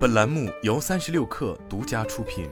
本栏目由三十六氪独家出品。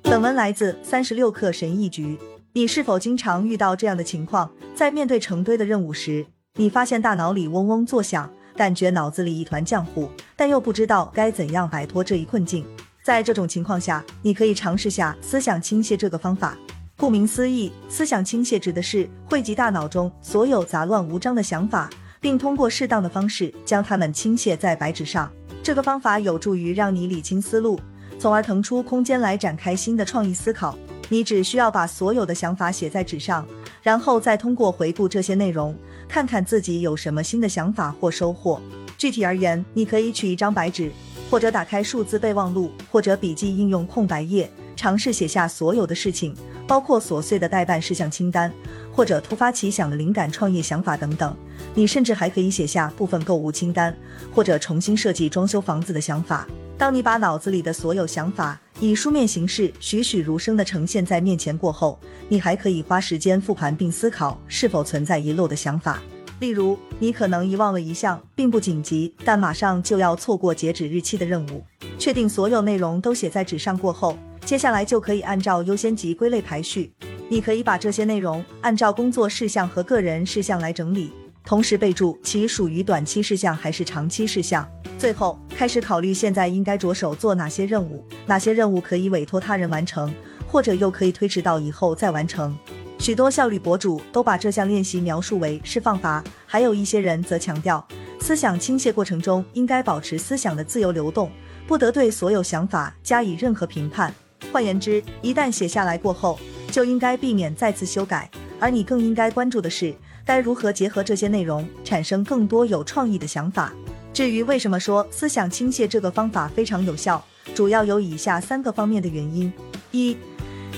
本文来自三十六氪神译局。你是否经常遇到这样的情况？在面对成堆的任务时，你发现大脑里嗡嗡作响，感觉脑子里一团浆糊，但又不知道该怎样摆脱这一困境。在这种情况下，你可以尝试下思想倾泻这个方法。顾名思义，思想倾泻指的是汇集大脑中所有杂乱无章的想法，并通过适当的方式将它们倾泻在白纸上。这个方法有助于让你理清思路。从而腾出空间来展开新的创意思考。你只需要把所有的想法写在纸上，然后再通过回顾这些内容，看看自己有什么新的想法或收获。具体而言，你可以取一张白纸，或者打开数字备忘录，或者笔记应用空白页，尝试写下所有的事情，包括琐碎的待办事项清单，或者突发奇想的灵感创业想法等等。你甚至还可以写下部分购物清单，或者重新设计装修房子的想法。当你把脑子里的所有想法以书面形式栩栩如生地呈现在面前过后，你还可以花时间复盘并思考是否存在遗漏的想法。例如，你可能遗忘了一项并不紧急但马上就要错过截止日期的任务。确定所有内容都写在纸上过后，接下来就可以按照优先级归类排序。你可以把这些内容按照工作事项和个人事项来整理，同时备注其属于短期事项还是长期事项。最后开始考虑现在应该着手做哪些任务，哪些任务可以委托他人完成，或者又可以推迟到以后再完成。许多效率博主都把这项练习描述为释放法，还有一些人则强调，思想倾泻过程中应该保持思想的自由流动，不得对所有想法加以任何评判。换言之，一旦写下来过后，就应该避免再次修改，而你更应该关注的是，该如何结合这些内容，产生更多有创意的想法。至于为什么说思想倾泻这个方法非常有效，主要有以下三个方面的原因：一、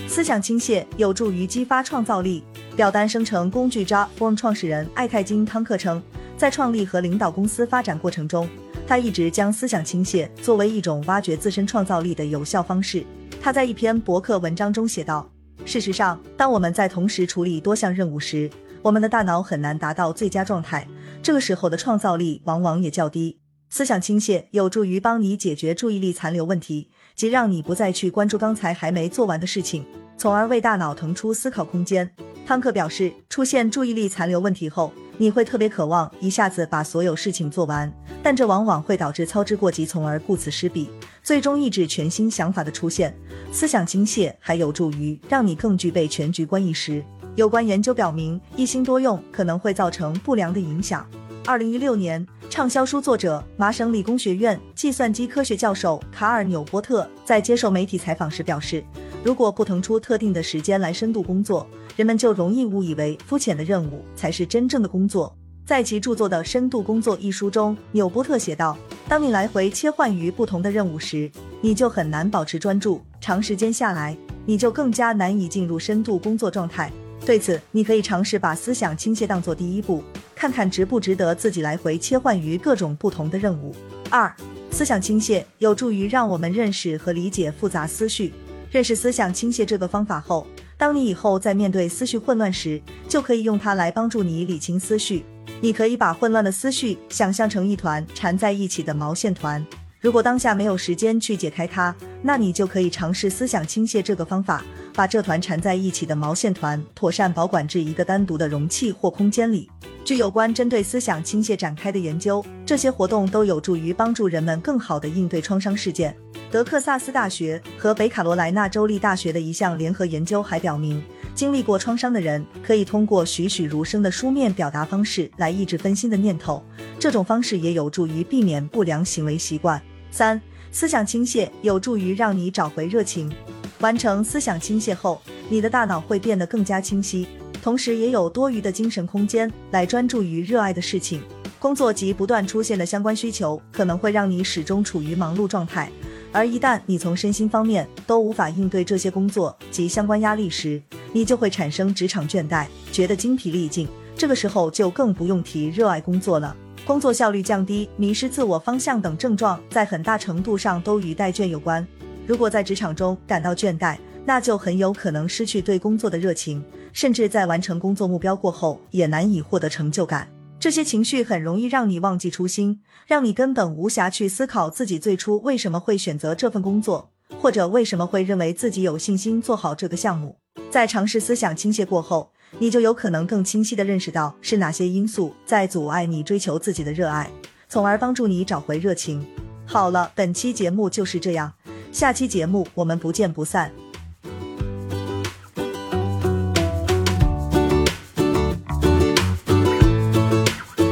思想倾泻有助于激发创造力。表单生成工具 JForm 创始人艾泰金汤克称，在创立和领导公司发展过程中，他一直将思想倾泻作为一种挖掘自身创造力的有效方式。他在一篇博客文章中写道：“事实上，当我们在同时处理多项任务时，我们的大脑很难达到最佳状态。”这个时候的创造力往往也较低。思想倾泻有助于帮你解决注意力残留问题，即让你不再去关注刚才还没做完的事情，从而为大脑腾出思考空间。汤克表示，出现注意力残留问题后，你会特别渴望一下子把所有事情做完，但这往往会导致操之过急，从而顾此失彼，最终抑制全新想法的出现。思想倾泻还有助于让你更具备全局观意识。有关研究表明，一心多用可能会造成不良的影响。二零一六年，畅销书作者、麻省理工学院计算机科学教授卡尔纽波特在接受媒体采访时表示，如果不腾出特定的时间来深度工作，人们就容易误以为肤浅的任务才是真正的工作。在其著作的《深度工作》一书中，纽波特写道：“当你来回切换于不同的任务时，你就很难保持专注，长时间下来，你就更加难以进入深度工作状态。”对此，你可以尝试把思想倾泻当做第一步，看看值不值得自己来回切换于各种不同的任务。二、思想倾泻有助于让我们认识和理解复杂思绪。认识思想倾泻这个方法后，当你以后在面对思绪混乱时，就可以用它来帮助你理清思绪。你可以把混乱的思绪想象成一团缠在一起的毛线团。如果当下没有时间去解开它，那你就可以尝试思想倾泻这个方法，把这团缠在一起的毛线团妥善保管至一个单独的容器或空间里。据有关针对思想倾泻展开的研究，这些活动都有助于帮助人们更好地应对创伤事件。德克萨斯大学和北卡罗来纳州立大学的一项联合研究还表明，经历过创伤的人可以通过栩栩如生的书面表达方式来抑制分心的念头，这种方式也有助于避免不良行为习惯。三、思想倾泻有助于让你找回热情。完成思想倾泻后，你的大脑会变得更加清晰，同时也有多余的精神空间来专注于热爱的事情。工作及不断出现的相关需求可能会让你始终处于忙碌状态，而一旦你从身心方面都无法应对这些工作及相关压力时，你就会产生职场倦怠，觉得精疲力尽。这个时候就更不用提热爱工作了。工作效率降低、迷失自我方向等症状，在很大程度上都与怠倦有关。如果在职场中感到倦怠，那就很有可能失去对工作的热情，甚至在完成工作目标过后，也难以获得成就感。这些情绪很容易让你忘记初心，让你根本无暇去思考自己最初为什么会选择这份工作，或者为什么会认为自己有信心做好这个项目。在尝试思想倾泻过后，你就有可能更清晰地认识到是哪些因素在阻碍你追求自己的热爱，从而帮助你找回热情。好了，本期节目就是这样，下期节目我们不见不散。